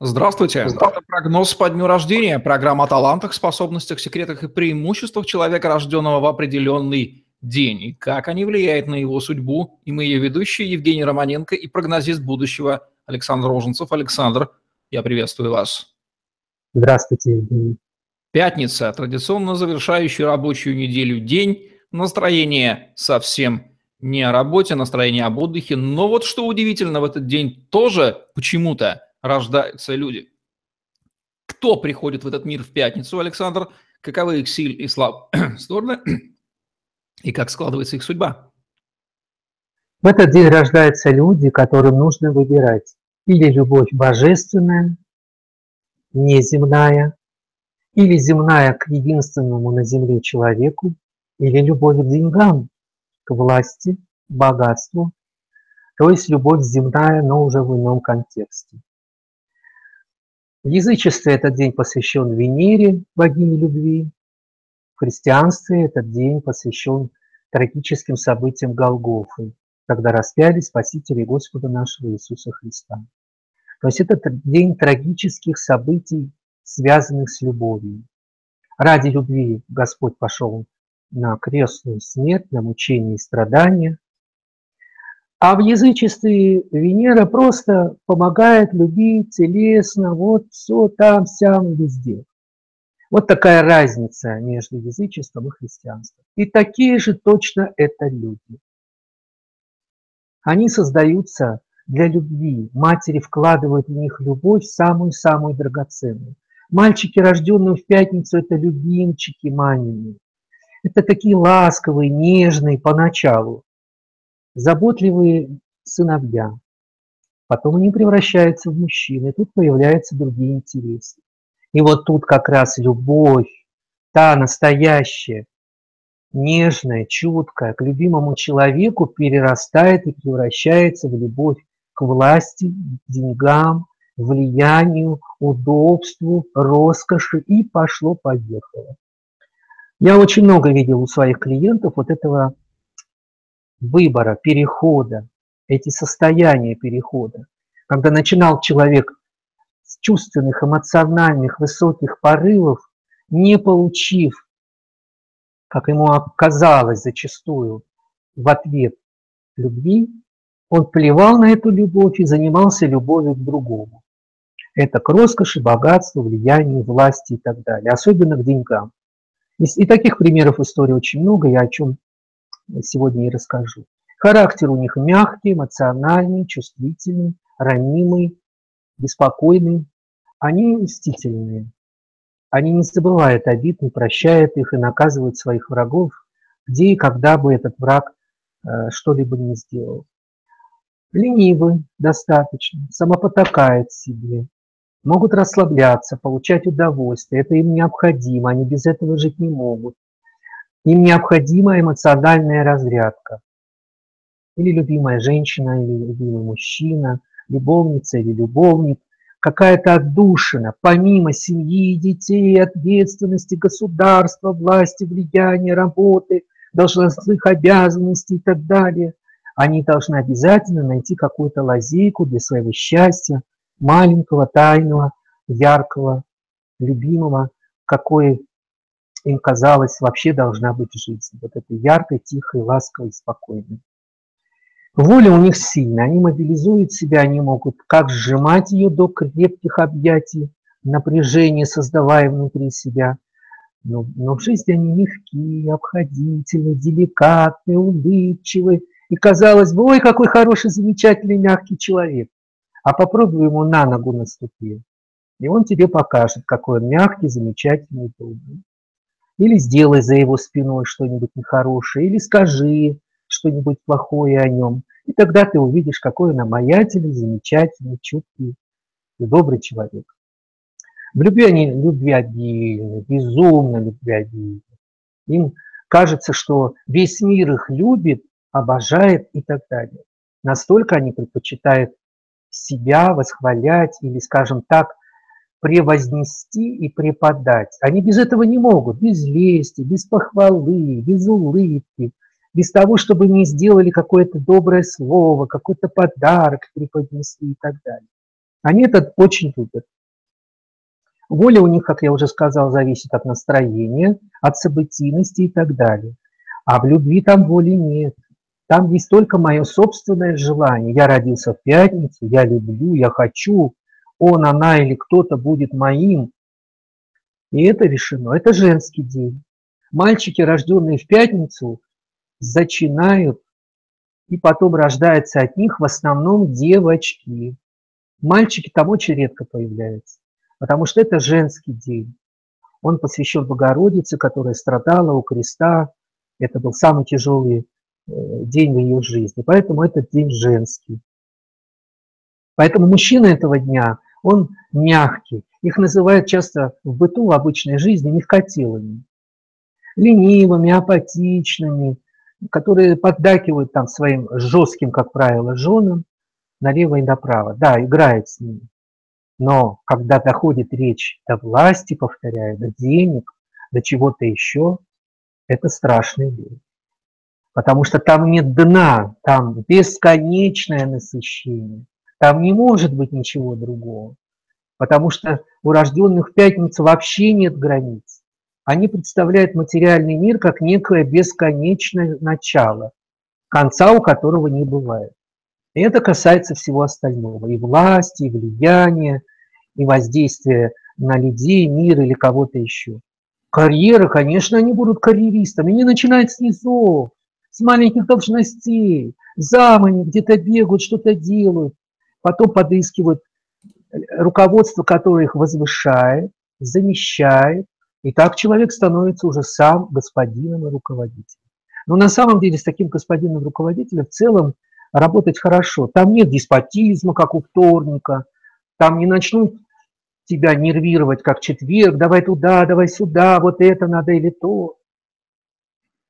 Здравствуйте. Это прогноз по дню рождения. Программа о талантах, способностях, секретах и преимуществах человека, рожденного в определенный день. И как они влияют на его судьбу. И мы ее ведущие Евгений Романенко и прогнозист будущего Александр Роженцев. Александр, я приветствую вас. Здравствуйте, Евгений. Пятница, традиционно завершающий рабочую неделю день. Настроение совсем не о работе, настроение об отдыхе. Но вот что удивительно, в этот день тоже почему-то рождаются люди. Кто приходит в этот мир в пятницу, Александр? Каковы их силы и слаб стороны? И как складывается их судьба? В этот день рождаются люди, которым нужно выбирать или любовь божественная, неземная, или земная к единственному на земле человеку, или любовь к деньгам, к власти, богатству, то есть любовь земная, но уже в ином контексте. В язычестве этот день посвящен Венере, богине любви. В христианстве этот день посвящен трагическим событиям Голгофы, когда распяли Спасителя Господа нашего Иисуса Христа. То есть это день трагических событий, связанных с любовью. Ради любви Господь пошел на крестную смерть, на мучение и страдания, а в язычестве Венера просто помогает любить телесно, вот все там, сям, везде. Вот такая разница между язычеством и христианством. И такие же точно это люди. Они создаются для любви. Матери вкладывают в них любовь самую-самую драгоценную. Мальчики, рожденные в пятницу, это любимчики мамины. Это такие ласковые, нежные поначалу заботливые сыновья. Потом они превращаются в мужчин, и тут появляются другие интересы. И вот тут как раз любовь, та настоящая, нежная, чуткая, к любимому человеку перерастает и превращается в любовь к власти, деньгам, влиянию, удобству, роскоши и пошло-поехало. Я очень много видел у своих клиентов вот этого выбора, перехода, эти состояния перехода. Когда начинал человек с чувственных, эмоциональных, высоких порывов, не получив, как ему оказалось зачастую, в ответ любви, он плевал на эту любовь и занимался любовью к другому. Это к роскоши, богатству, влиянию, власти и так далее, особенно к деньгам. И таких примеров в истории очень много, я о чем сегодня и расскажу. Характер у них мягкий, эмоциональный, чувствительный, ранимый, беспокойный. Они мстительные. Они не забывают обид, не прощают их и наказывают своих врагов, где и когда бы этот враг э, что-либо не сделал. Ленивы достаточно, самопотакают себе, могут расслабляться, получать удовольствие. Это им необходимо, они без этого жить не могут. Им необходима эмоциональная разрядка. Или любимая женщина, или любимый мужчина, любовница или любовник, какая-то отдушина, помимо семьи, детей, ответственности, государства, власти, влияния, работы, должностных обязанностей и так далее. Они должны обязательно найти какую-то лазейку для своего счастья, маленького, тайного, яркого, любимого, какой им казалось, вообще должна быть жизнь. Вот этой яркой, тихой, ласковой, спокойной. Воля у них сильная, они мобилизуют себя, они могут как сжимать ее до крепких объятий, напряжение создавая внутри себя, но, но в жизни они мягкие, обходительные, деликатные, улыбчивые. И казалось бы, ой, какой хороший, замечательный, мягкий человек. А попробуй ему на ногу наступи, и он тебе покажет, какой он мягкий, замечательный, добрый. Или сделай за его спиной что-нибудь нехорошее, или скажи что-нибудь плохое о нем. И тогда ты увидишь, какой он обаятельный, замечательный, чуткий и добрый человек. В любви они любвеобильны, безумно любвеобильны. Им кажется, что весь мир их любит, обожает и так далее. Настолько они предпочитают себя восхвалять или, скажем так, превознести и преподать. Они без этого не могут, без лести, без похвалы, без улыбки, без того, чтобы не сделали какое-то доброе слово, какой-то подарок преподнесли и так далее. Они это очень любят. Воля у них, как я уже сказал, зависит от настроения, от событийности и так далее. А в любви там воли нет. Там есть только мое собственное желание. Я родился в пятницу, я люблю, я хочу, он, она или кто-то будет моим. И это решено. Это женский день. Мальчики, рожденные в пятницу, зачинают, и потом рождаются от них в основном девочки. Мальчики там очень редко появляются, потому что это женский день. Он посвящен Богородице, которая страдала у креста. Это был самый тяжелый э, день в ее жизни. Поэтому этот день женский. Поэтому мужчина этого дня, он мягкий. Их называют часто в быту, в обычной жизни мягкотелыми. Ленивыми, апатичными, которые поддакивают там своим жестким, как правило, женам налево и направо. Да, играет с ними. Но когда доходит речь до власти, повторяю, до денег, до чего-то еще, это страшный день. Потому что там нет дна, там бесконечное насыщение. Там не может быть ничего другого. Потому что у рожденных в пятницу вообще нет границ. Они представляют материальный мир как некое бесконечное начало, конца у которого не бывает. И это касается всего остального. И власти, и влияния, и воздействия на людей, мир или кого-то еще. Карьера, конечно, они будут карьеристами. Они начинают с низов, с маленьких должностей. Замани где-то бегают, что-то делают. Потом подыскивают руководство, которое их возвышает, замещает. И так человек становится уже сам господином и руководителем. Но на самом деле с таким господином руководителем в целом работать хорошо. Там нет деспотизма, как у вторника, там не начнут тебя нервировать, как четверг, давай туда, давай сюда, вот это надо или то.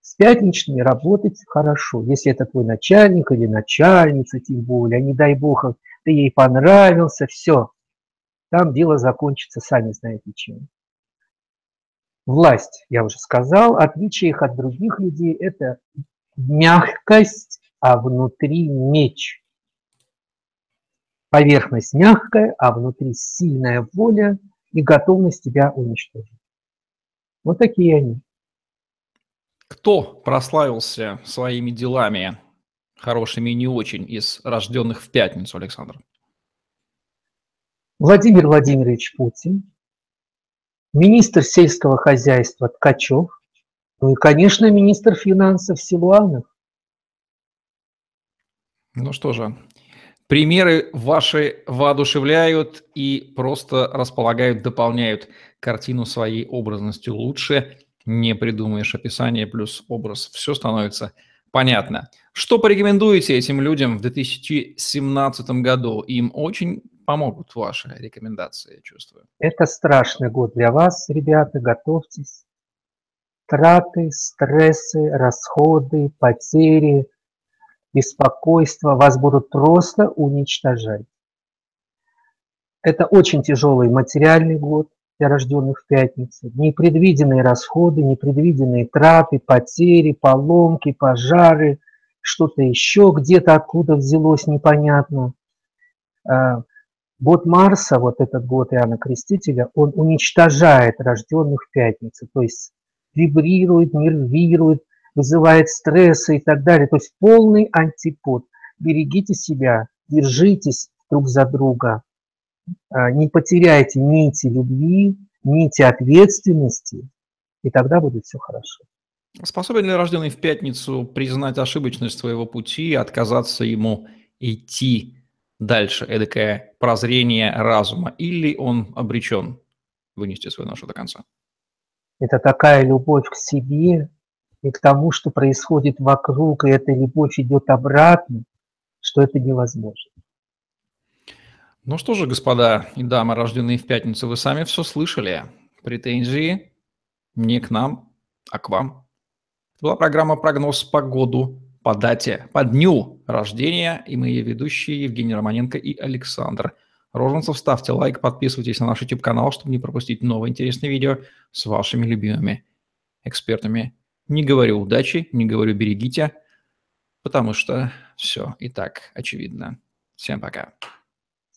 С пятничными работать хорошо, если это твой начальник или начальница, тем более, а не дай бог, ты ей понравился, все, там дело закончится, сами знаете чем. Власть, я уже сказал, отличие их от других людей – это мягкость а внутри меч. Поверхность мягкая, а внутри сильная воля и готовность тебя уничтожить. Вот такие они. Кто прославился своими делами, хорошими и не очень, из рожденных в пятницу, Александр? Владимир Владимирович Путин, министр сельского хозяйства Ткачев, ну и, конечно, министр финансов Силуанов. Ну что же, примеры ваши воодушевляют и просто располагают, дополняют картину своей образностью лучше. Не придумаешь описание плюс образ, все становится понятно. Что порекомендуете этим людям в 2017 году? Им очень помогут ваши рекомендации, я чувствую. Это страшный год для вас, ребята, готовьтесь. Траты, стрессы, расходы, потери – беспокойство вас будут просто уничтожать. Это очень тяжелый материальный год для рожденных в пятницу. Непредвиденные расходы, непредвиденные траты, потери, поломки, пожары, что-то еще где-то откуда взялось непонятно. А, год Марса, вот этот год Иоанна Крестителя, он уничтожает рожденных в пятницу, то есть вибрирует, нервирует, вызывает стрессы и так далее. То есть полный антипод. Берегите себя, держитесь друг за друга, не потеряйте нити любви, нити ответственности, и тогда будет все хорошо. Способен ли рожденный в пятницу признать ошибочность своего пути и отказаться ему идти дальше, эдакое прозрение разума, или он обречен вынести свою ношу до конца? Это такая любовь к себе, и к тому, что происходит вокруг, и эта любовь идет обратно, что это невозможно. Ну что же, господа и дамы, рожденные в пятницу, вы сами все слышали. Претензии не к нам, а к вам. Это была программа «Прогноз по году» по дате, по дню рождения, и ее ведущие Евгений Романенко и Александр Роженцев. Ставьте лайк, подписывайтесь на наш YouTube-канал, чтобы не пропустить новые интересные видео с вашими любимыми экспертами не говорю удачи, не говорю берегите, потому что все и так очевидно. Всем пока.